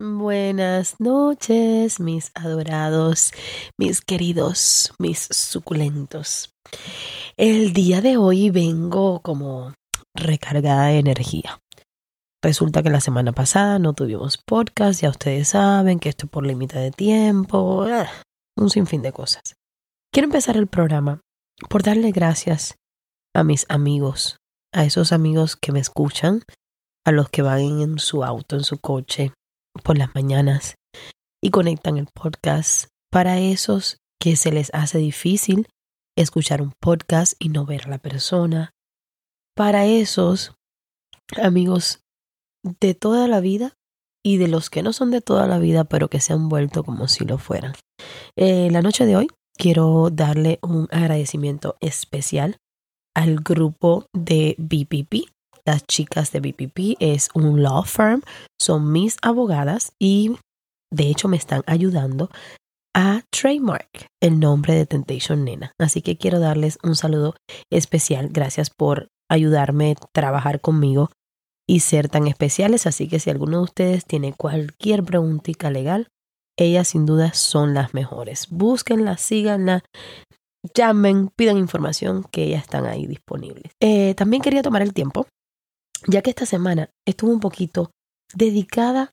Buenas noches, mis adorados, mis queridos, mis suculentos. El día de hoy vengo como recargada de energía. Resulta que la semana pasada no tuvimos podcast, ya ustedes saben que esto por límite de tiempo, ah, un sinfín de cosas. Quiero empezar el programa por darle gracias a mis amigos, a esos amigos que me escuchan, a los que van en su auto, en su coche, por las mañanas y conectan el podcast para esos que se les hace difícil escuchar un podcast y no ver a la persona. Para esos amigos de toda la vida y de los que no son de toda la vida, pero que se han vuelto como si lo fueran. Eh, la noche de hoy quiero darle un agradecimiento especial al grupo de BPP, las chicas de BPP es un law firm, son mis abogadas y de hecho me están ayudando a trademark el nombre de Temptation Nena. Así que quiero darles un saludo especial. Gracias por ayudarme a trabajar conmigo y ser tan especiales. Así que si alguno de ustedes tiene cualquier preguntita legal, ellas sin duda son las mejores. Búsquenla, síganla, llamen, pidan información que ellas están ahí disponibles. Eh, también quería tomar el tiempo ya que esta semana estuvo un poquito dedicada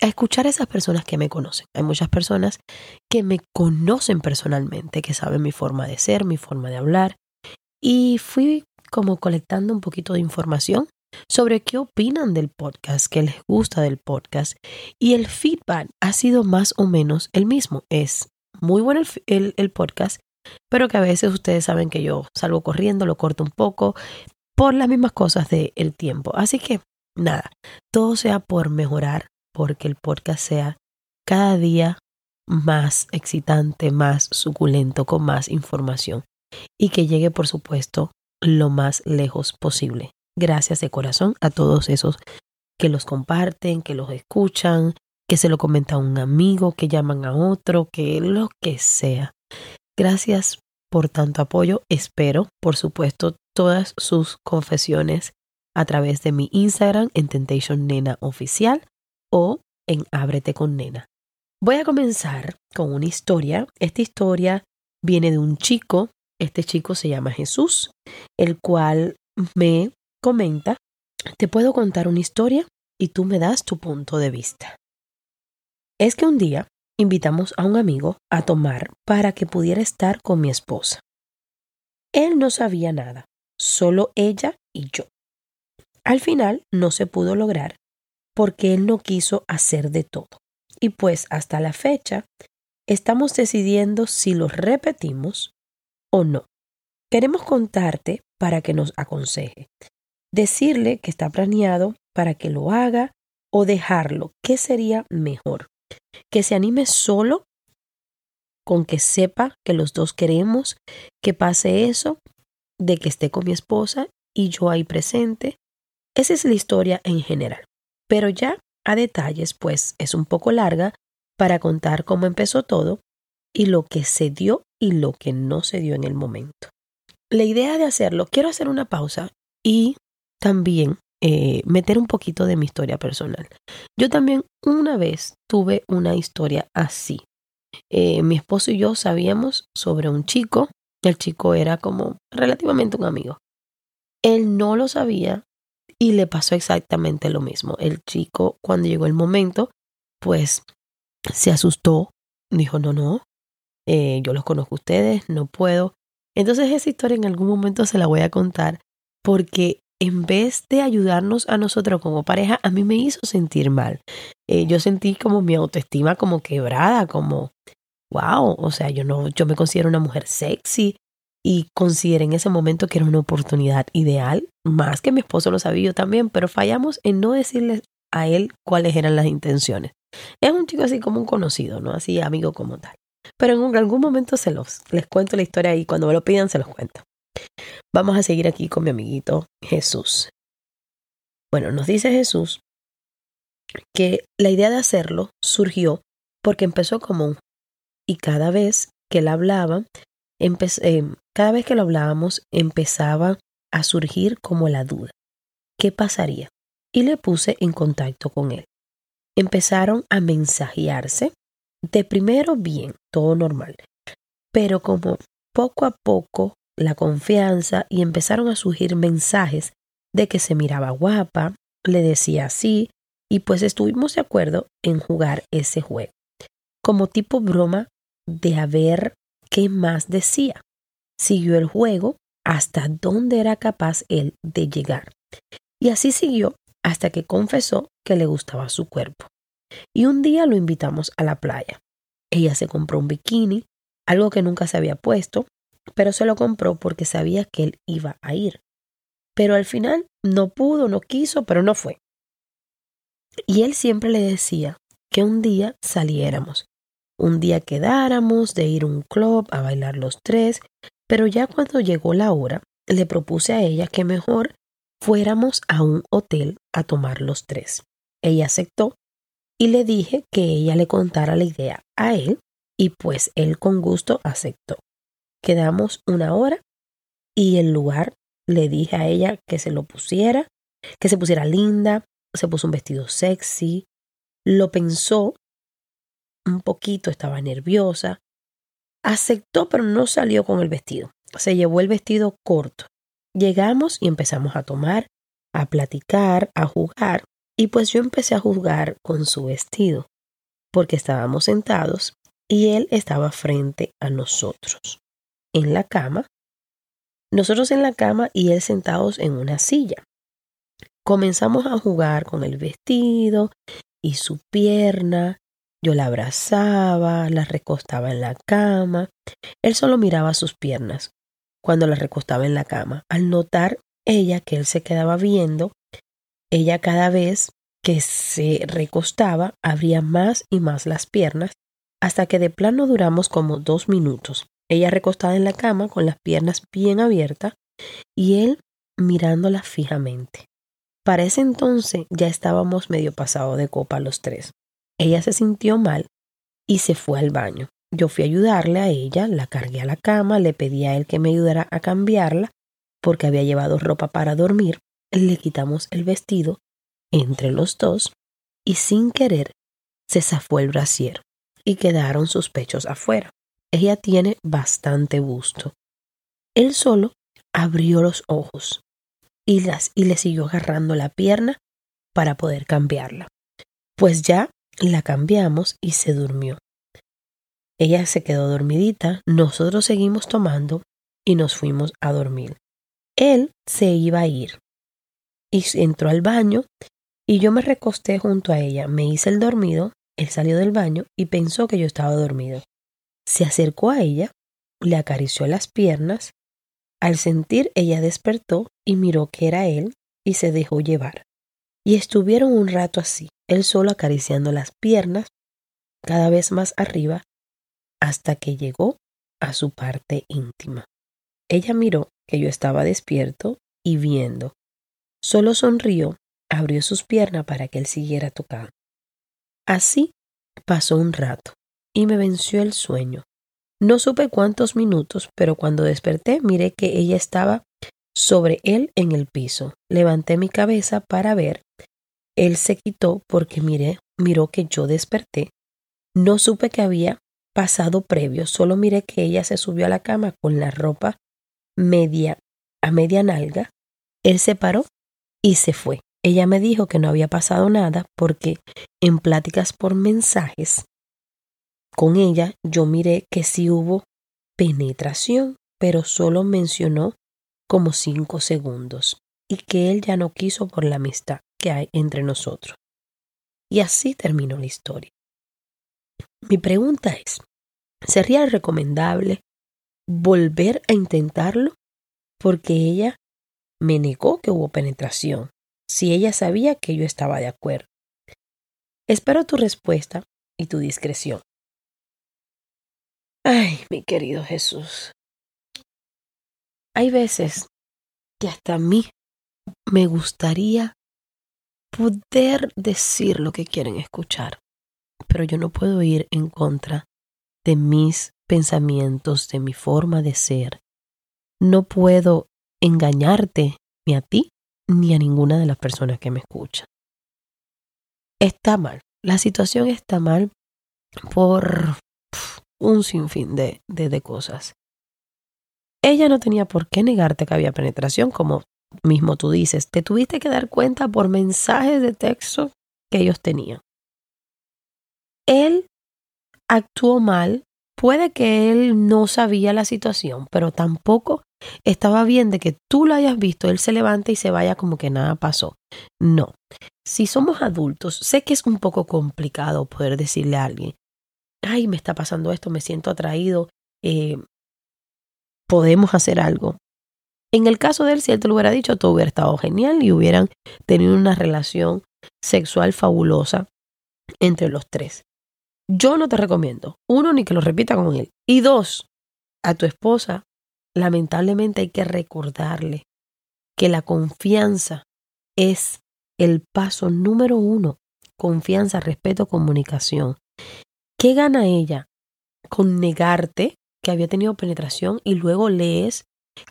a escuchar a esas personas que me conocen. Hay muchas personas que me conocen personalmente, que saben mi forma de ser, mi forma de hablar, y fui como colectando un poquito de información sobre qué opinan del podcast, qué les gusta del podcast, y el feedback ha sido más o menos el mismo. Es muy bueno el, el podcast, pero que a veces ustedes saben que yo salgo corriendo, lo corto un poco, por las mismas cosas del el tiempo. Así que nada, todo sea por mejorar, porque el podcast sea cada día más excitante, más suculento, con más información y que llegue, por supuesto, lo más lejos posible. Gracias de corazón a todos esos que los comparten, que los escuchan, que se lo comenta a un amigo, que llaman a otro, que lo que sea. Gracias por tanto apoyo. Espero, por supuesto, todas sus confesiones a través de mi Instagram en Temptation Nena Oficial o en Ábrete con Nena. Voy a comenzar con una historia. Esta historia viene de un chico. Este chico se llama Jesús, el cual me comenta, te puedo contar una historia y tú me das tu punto de vista. Es que un día invitamos a un amigo a tomar para que pudiera estar con mi esposa. Él no sabía nada, solo ella y yo. Al final no se pudo lograr porque él no quiso hacer de todo. Y pues hasta la fecha estamos decidiendo si lo repetimos o no. Queremos contarte para que nos aconseje. Decirle que está planeado para que lo haga o dejarlo. ¿Qué sería mejor? Que se anime solo con que sepa que los dos queremos que pase eso de que esté con mi esposa y yo ahí presente. Esa es la historia en general. Pero ya a detalles, pues es un poco larga para contar cómo empezó todo y lo que se dio y lo que no se dio en el momento. La idea de hacerlo, quiero hacer una pausa y también eh, meter un poquito de mi historia personal. Yo también una vez tuve una historia así. Eh, mi esposo y yo sabíamos sobre un chico el chico era como relativamente un amigo. Él no lo sabía y le pasó exactamente lo mismo. El chico, cuando llegó el momento, pues se asustó, dijo, no, no, eh, yo los conozco ustedes, no puedo. Entonces esa historia en algún momento se la voy a contar porque en vez de ayudarnos a nosotros como pareja, a mí me hizo sentir mal. Eh, yo sentí como mi autoestima como quebrada, como wow, o sea, yo no, yo me considero una mujer sexy y consideré en ese momento que era una oportunidad ideal, más que mi esposo lo sabía yo también, pero fallamos en no decirle a él cuáles eran las intenciones. Es un chico así como un conocido, ¿no? Así amigo como tal. Pero en algún momento se los, les cuento la historia y cuando me lo pidan se los cuento. Vamos a seguir aquí con mi amiguito Jesús. Bueno, nos dice Jesús que la idea de hacerlo surgió porque empezó como un y cada vez que él hablaba, eh, cada vez que lo hablábamos empezaba a surgir como la duda. ¿Qué pasaría? Y le puse en contacto con él. Empezaron a mensajearse. De primero bien, todo normal. Pero como poco a poco la confianza y empezaron a surgir mensajes de que se miraba guapa, le decía así, y pues estuvimos de acuerdo en jugar ese juego, como tipo broma de a ver qué más decía. Siguió el juego hasta dónde era capaz él de llegar. Y así siguió hasta que confesó que le gustaba su cuerpo. Y un día lo invitamos a la playa. Ella se compró un bikini, algo que nunca se había puesto, pero se lo compró porque sabía que él iba a ir. Pero al final no pudo, no quiso, pero no fue. Y él siempre le decía que un día saliéramos, un día quedáramos de ir a un club a bailar los tres, pero ya cuando llegó la hora, le propuse a ella que mejor fuéramos a un hotel a tomar los tres. Ella aceptó y le dije que ella le contara la idea a él y pues él con gusto aceptó. Quedamos una hora y el lugar le dije a ella que se lo pusiera, que se pusiera linda, se puso un vestido sexy, lo pensó un poquito, estaba nerviosa, aceptó pero no salió con el vestido, se llevó el vestido corto. Llegamos y empezamos a tomar, a platicar, a jugar, y pues yo empecé a jugar con su vestido, porque estábamos sentados y él estaba frente a nosotros en la cama, nosotros en la cama y él sentados en una silla. Comenzamos a jugar con el vestido y su pierna. Yo la abrazaba, la recostaba en la cama. Él solo miraba sus piernas cuando la recostaba en la cama. Al notar ella que él se quedaba viendo, ella cada vez que se recostaba abría más y más las piernas hasta que de plano duramos como dos minutos ella recostada en la cama con las piernas bien abiertas y él mirándola fijamente. Para ese entonces ya estábamos medio pasado de copa los tres. Ella se sintió mal y se fue al baño. Yo fui a ayudarle a ella, la cargué a la cama, le pedí a él que me ayudara a cambiarla porque había llevado ropa para dormir. Le quitamos el vestido entre los dos y sin querer se zafó el brasier y quedaron sus pechos afuera. Ella tiene bastante gusto. Él solo abrió los ojos y, las, y le siguió agarrando la pierna para poder cambiarla. Pues ya la cambiamos y se durmió. Ella se quedó dormidita, nosotros seguimos tomando y nos fuimos a dormir. Él se iba a ir y entró al baño y yo me recosté junto a ella, me hice el dormido, él salió del baño y pensó que yo estaba dormido. Se acercó a ella, le acarició las piernas. Al sentir, ella despertó y miró que era él y se dejó llevar. Y estuvieron un rato así, él solo acariciando las piernas, cada vez más arriba, hasta que llegó a su parte íntima. Ella miró que yo estaba despierto y viendo. Solo sonrió, abrió sus piernas para que él siguiera tocando. Así pasó un rato y me venció el sueño. No supe cuántos minutos, pero cuando desperté miré que ella estaba sobre él en el piso. Levanté mi cabeza para ver. Él se quitó porque miré, miró que yo desperté. No supe que había pasado previo, solo miré que ella se subió a la cama con la ropa media a media nalga. Él se paró y se fue. Ella me dijo que no había pasado nada porque en pláticas por mensajes con ella yo miré que sí hubo penetración, pero solo mencionó como cinco segundos y que él ya no quiso por la amistad que hay entre nosotros. Y así terminó la historia. Mi pregunta es, ¿sería recomendable volver a intentarlo? Porque ella me negó que hubo penetración, si ella sabía que yo estaba de acuerdo. Espero tu respuesta y tu discreción. Ay, mi querido Jesús. Hay veces que hasta a mí me gustaría poder decir lo que quieren escuchar, pero yo no puedo ir en contra de mis pensamientos, de mi forma de ser. No puedo engañarte ni a ti ni a ninguna de las personas que me escuchan. Está mal. La situación está mal por un sinfín de, de, cosas. Ella no tenía por qué negarte que había penetración, como mismo tú dices. Te tuviste que dar cuenta por mensajes de texto que ellos tenían. Él actuó mal. Puede que él no sabía la situación, pero tampoco estaba bien de que tú lo hayas visto, él se levante y se vaya como que nada pasó. No. Si somos adultos, sé que es un poco complicado poder decirle a alguien, ay, me está pasando esto, me siento atraído, eh, podemos hacer algo. En el caso de él, si él te lo hubiera dicho, todo hubiera estado genial y hubieran tenido una relación sexual fabulosa entre los tres. Yo no te recomiendo, uno, ni que lo repita con él. Y dos, a tu esposa, lamentablemente hay que recordarle que la confianza es el paso número uno. Confianza, respeto, comunicación. ¿Qué gana ella con negarte que había tenido penetración y luego lees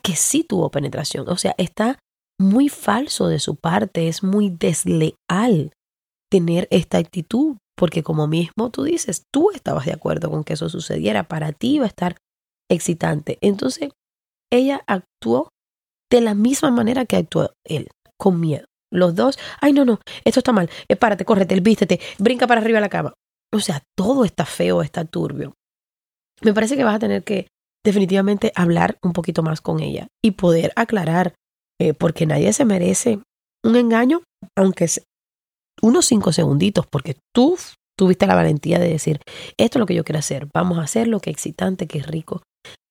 que sí tuvo penetración? O sea, está muy falso de su parte, es muy desleal tener esta actitud, porque como mismo tú dices, tú estabas de acuerdo con que eso sucediera, para ti iba a estar excitante. Entonces, ella actuó de la misma manera que actuó él, con miedo. Los dos, ay, no, no, esto está mal, eh, párate, córrete, vístete, brinca para arriba de la cama. O sea, todo está feo, está turbio. Me parece que vas a tener que definitivamente hablar un poquito más con ella y poder aclarar, eh, porque nadie se merece un engaño, aunque sea unos cinco segunditos, porque tú tuviste la valentía de decir, esto es lo que yo quiero hacer, vamos a hacerlo, que excitante, que rico,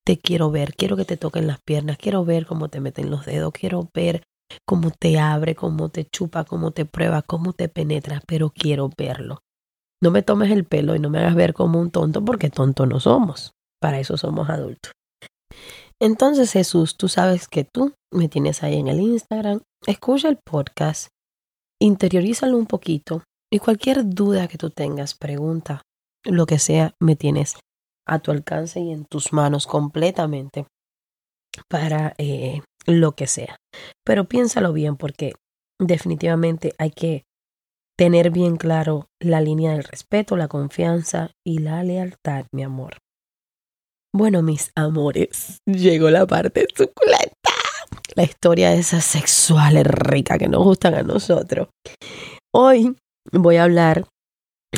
te quiero ver, quiero que te toquen las piernas, quiero ver cómo te meten los dedos, quiero ver cómo te abre, cómo te chupa, cómo te prueba, cómo te penetra, pero quiero verlo. No me tomes el pelo y no me hagas ver como un tonto porque tonto no somos. Para eso somos adultos. Entonces Jesús, tú sabes que tú me tienes ahí en el Instagram. Escucha el podcast, interiorízalo un poquito y cualquier duda que tú tengas, pregunta, lo que sea, me tienes a tu alcance y en tus manos completamente para eh, lo que sea. Pero piénsalo bien porque definitivamente hay que tener bien claro la línea del respeto, la confianza y la lealtad, mi amor. Bueno, mis amores, llegó la parte suculenta. La historia de esas sexuales ricas que nos gustan a nosotros. Hoy voy a hablar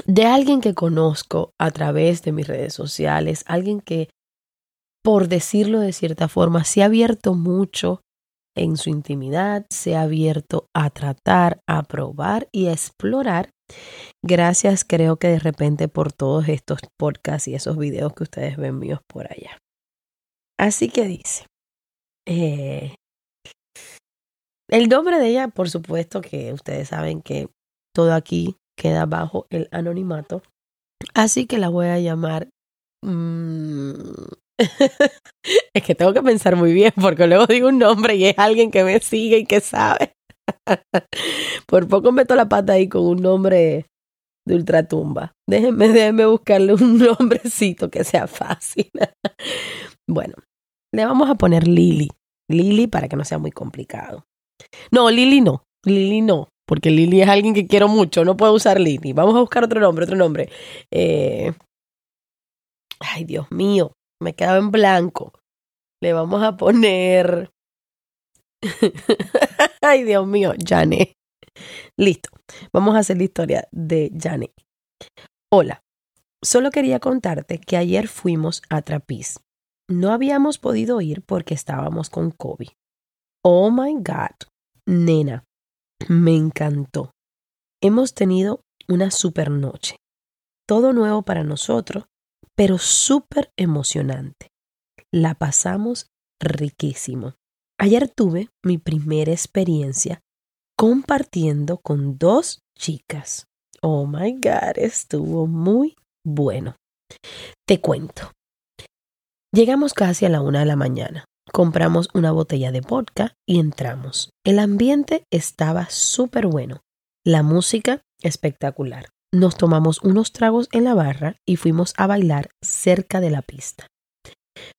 de alguien que conozco a través de mis redes sociales, alguien que, por decirlo de cierta forma, se ha abierto mucho en su intimidad, se ha abierto a tratar, a probar y a explorar. Gracias creo que de repente por todos estos podcasts y esos videos que ustedes ven míos por allá. Así que dice, eh, el nombre de ella, por supuesto que ustedes saben que todo aquí queda bajo el anonimato. Así que la voy a llamar... Mm, es que tengo que pensar muy bien porque luego digo un nombre y es alguien que me sigue y que sabe. Por poco meto la pata ahí con un nombre de ultratumba. Déjenme, déjenme buscarle un nombrecito que sea fácil. bueno, le vamos a poner Lili. Lili para que no sea muy complicado. No, Lili no. Lili no. Porque Lili es alguien que quiero mucho. No puedo usar Lili. Vamos a buscar otro nombre, otro nombre. Eh... Ay, Dios mío me quedaba en blanco. Le vamos a poner. Ay, Dios mío, Jane. Listo. Vamos a hacer la historia de Jane. Hola. Solo quería contarte que ayer fuimos a Trapiz. No habíamos podido ir porque estábamos con Kobe. Oh my God. Nena, me encantó. Hemos tenido una super noche. Todo nuevo para nosotros pero súper emocionante. La pasamos riquísimo. Ayer tuve mi primera experiencia compartiendo con dos chicas. Oh my God, estuvo muy bueno. Te cuento. Llegamos casi a la una de la mañana. Compramos una botella de vodka y entramos. El ambiente estaba súper bueno. La música espectacular. Nos tomamos unos tragos en la barra y fuimos a bailar cerca de la pista.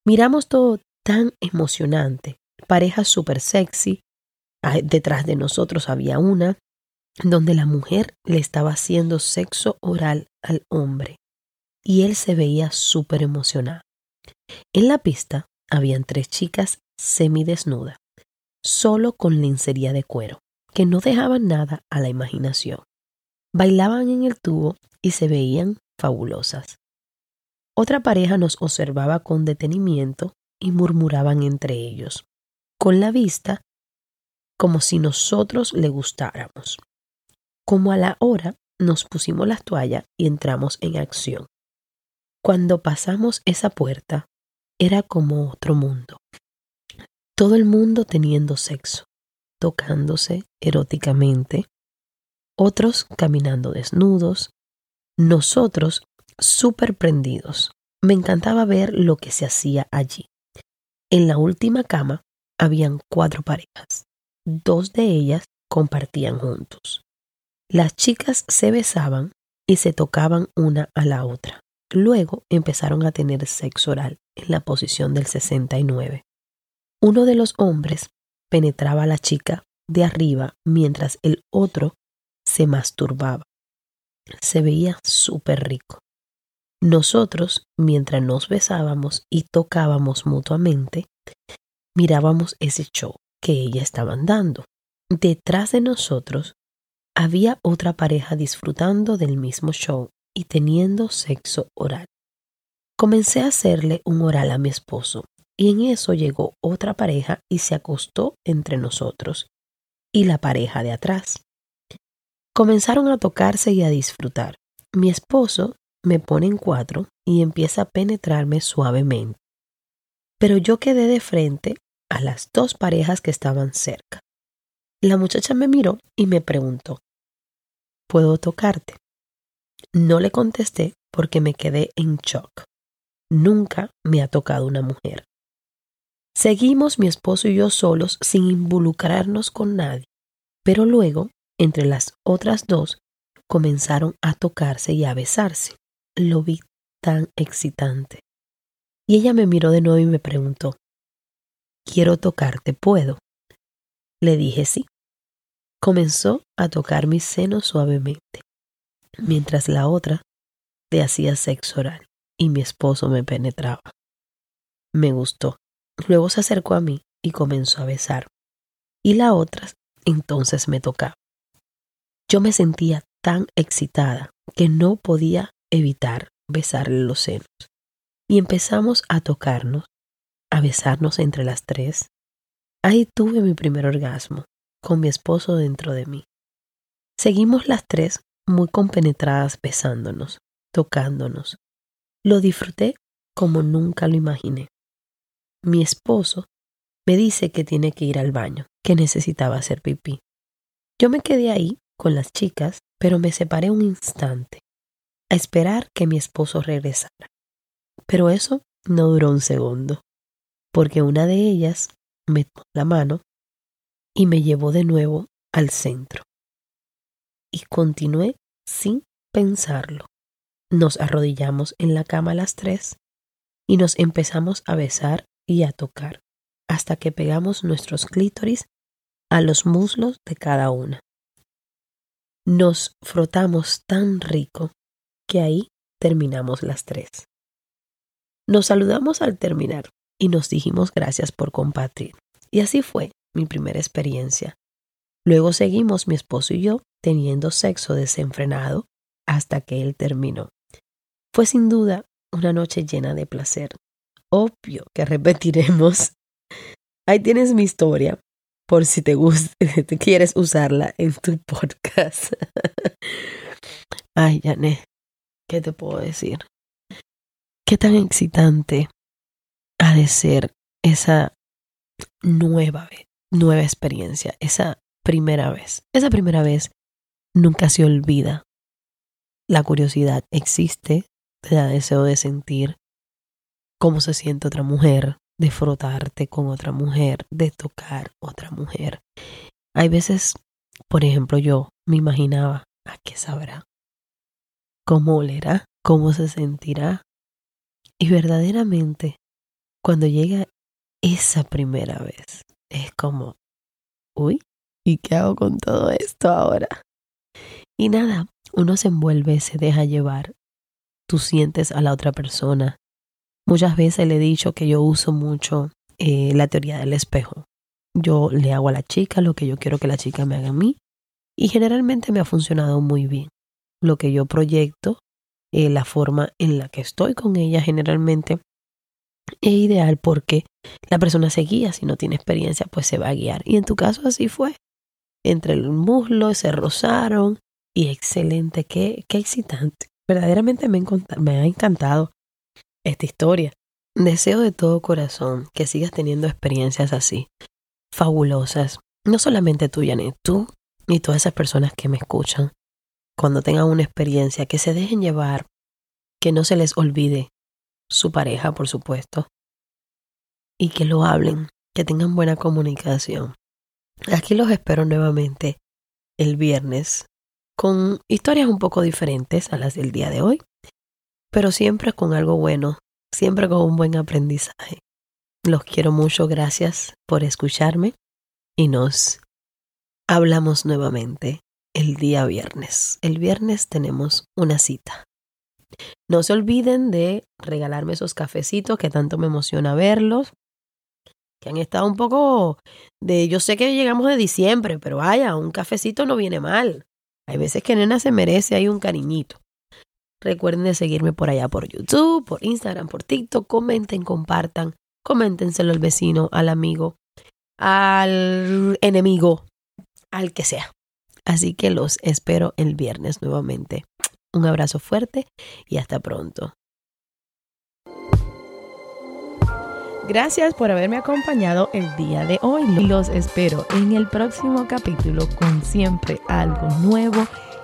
Miramos todo tan emocionante. Pareja súper sexy. Detrás de nosotros había una donde la mujer le estaba haciendo sexo oral al hombre y él se veía súper emocionado. En la pista habían tres chicas semidesnudas, solo con lencería de cuero, que no dejaban nada a la imaginación. Bailaban en el tubo y se veían fabulosas. Otra pareja nos observaba con detenimiento y murmuraban entre ellos, con la vista como si nosotros le gustáramos. Como a la hora nos pusimos las toallas y entramos en acción. Cuando pasamos esa puerta, era como otro mundo. Todo el mundo teniendo sexo, tocándose eróticamente, otros caminando desnudos, nosotros súper prendidos. Me encantaba ver lo que se hacía allí. En la última cama habían cuatro parejas. Dos de ellas compartían juntos. Las chicas se besaban y se tocaban una a la otra. Luego empezaron a tener sexo oral en la posición del 69. Uno de los hombres penetraba a la chica de arriba mientras el otro se masturbaba. Se veía súper rico. Nosotros, mientras nos besábamos y tocábamos mutuamente, mirábamos ese show que ella estaban dando. Detrás de nosotros había otra pareja disfrutando del mismo show y teniendo sexo oral. Comencé a hacerle un oral a mi esposo y en eso llegó otra pareja y se acostó entre nosotros y la pareja de atrás. Comenzaron a tocarse y a disfrutar. Mi esposo me pone en cuatro y empieza a penetrarme suavemente. Pero yo quedé de frente a las dos parejas que estaban cerca. La muchacha me miró y me preguntó, ¿puedo tocarte? No le contesté porque me quedé en shock. Nunca me ha tocado una mujer. Seguimos mi esposo y yo solos sin involucrarnos con nadie, pero luego, entre las otras dos, comenzaron a tocarse y a besarse. Lo vi tan excitante. Y ella me miró de nuevo y me preguntó, Quiero tocarte, ¿puedo? Le dije sí. Comenzó a tocar mi seno suavemente, mientras la otra le hacía sexo oral y mi esposo me penetraba. Me gustó. Luego se acercó a mí y comenzó a besar. Y la otra entonces me tocaba. Yo me sentía tan excitada que no podía evitar besarle los senos. Y empezamos a tocarnos, a besarnos entre las tres. Ahí tuve mi primer orgasmo, con mi esposo dentro de mí. Seguimos las tres muy compenetradas besándonos, tocándonos. Lo disfruté como nunca lo imaginé. Mi esposo me dice que tiene que ir al baño, que necesitaba hacer pipí. Yo me quedé ahí con las chicas, pero me separé un instante a esperar que mi esposo regresara. Pero eso no duró un segundo, porque una de ellas me tomó la mano y me llevó de nuevo al centro. Y continué sin pensarlo. Nos arrodillamos en la cama las tres y nos empezamos a besar y a tocar hasta que pegamos nuestros clítoris a los muslos de cada una. Nos frotamos tan rico que ahí terminamos las tres. Nos saludamos al terminar y nos dijimos gracias por compartir. Y así fue mi primera experiencia. Luego seguimos mi esposo y yo teniendo sexo desenfrenado hasta que él terminó. Fue sin duda una noche llena de placer. Obvio que repetiremos. Ahí tienes mi historia, por si te gusta, te quieres usarla en tu podcast. Ay, Janet, ¿qué te puedo decir? Qué tan excitante ha de ser esa nueva, nueva experiencia, esa primera vez. Esa primera vez nunca se olvida la curiosidad existe, te da deseo de sentir cómo se siente otra mujer, de frotarte con otra mujer, de tocar otra mujer. Hay veces, por ejemplo, yo me imaginaba, ¿a qué sabrá? ¿Cómo olerá? ¿Cómo se sentirá? Y verdaderamente, cuando llega esa primera vez, es como, uy, ¿y qué hago con todo esto ahora? Y nada, uno se envuelve, se deja llevar. Tú sientes a la otra persona. Muchas veces le he dicho que yo uso mucho eh, la teoría del espejo. Yo le hago a la chica lo que yo quiero que la chica me haga a mí y generalmente me ha funcionado muy bien. Lo que yo proyecto, eh, la forma en la que estoy con ella generalmente es ideal porque la persona se guía, si no tiene experiencia pues se va a guiar. Y en tu caso así fue. Entre el muslo se rozaron y excelente, qué, qué excitante. Verdaderamente me, me ha encantado esta historia. Deseo de todo corazón que sigas teniendo experiencias así, fabulosas. No solamente tú, Janet, tú y todas esas personas que me escuchan. Cuando tengan una experiencia, que se dejen llevar, que no se les olvide su pareja, por supuesto, y que lo hablen, que tengan buena comunicación. Aquí los espero nuevamente el viernes con historias un poco diferentes a las del día de hoy, pero siempre con algo bueno, siempre con un buen aprendizaje. Los quiero mucho, gracias por escucharme y nos hablamos nuevamente el día viernes. El viernes tenemos una cita. No se olviden de regalarme esos cafecitos que tanto me emociona verlos, que han estado un poco de, yo sé que llegamos de diciembre, pero vaya, un cafecito no viene mal. Hay veces que nena se merece hay un cariñito. Recuerden de seguirme por allá por YouTube, por Instagram, por TikTok. Comenten, compartan. Coméntenselo al vecino, al amigo, al enemigo, al que sea. Así que los espero el viernes nuevamente. Un abrazo fuerte y hasta pronto. Gracias por haberme acompañado el día de hoy. Los espero en el próximo capítulo con siempre algo nuevo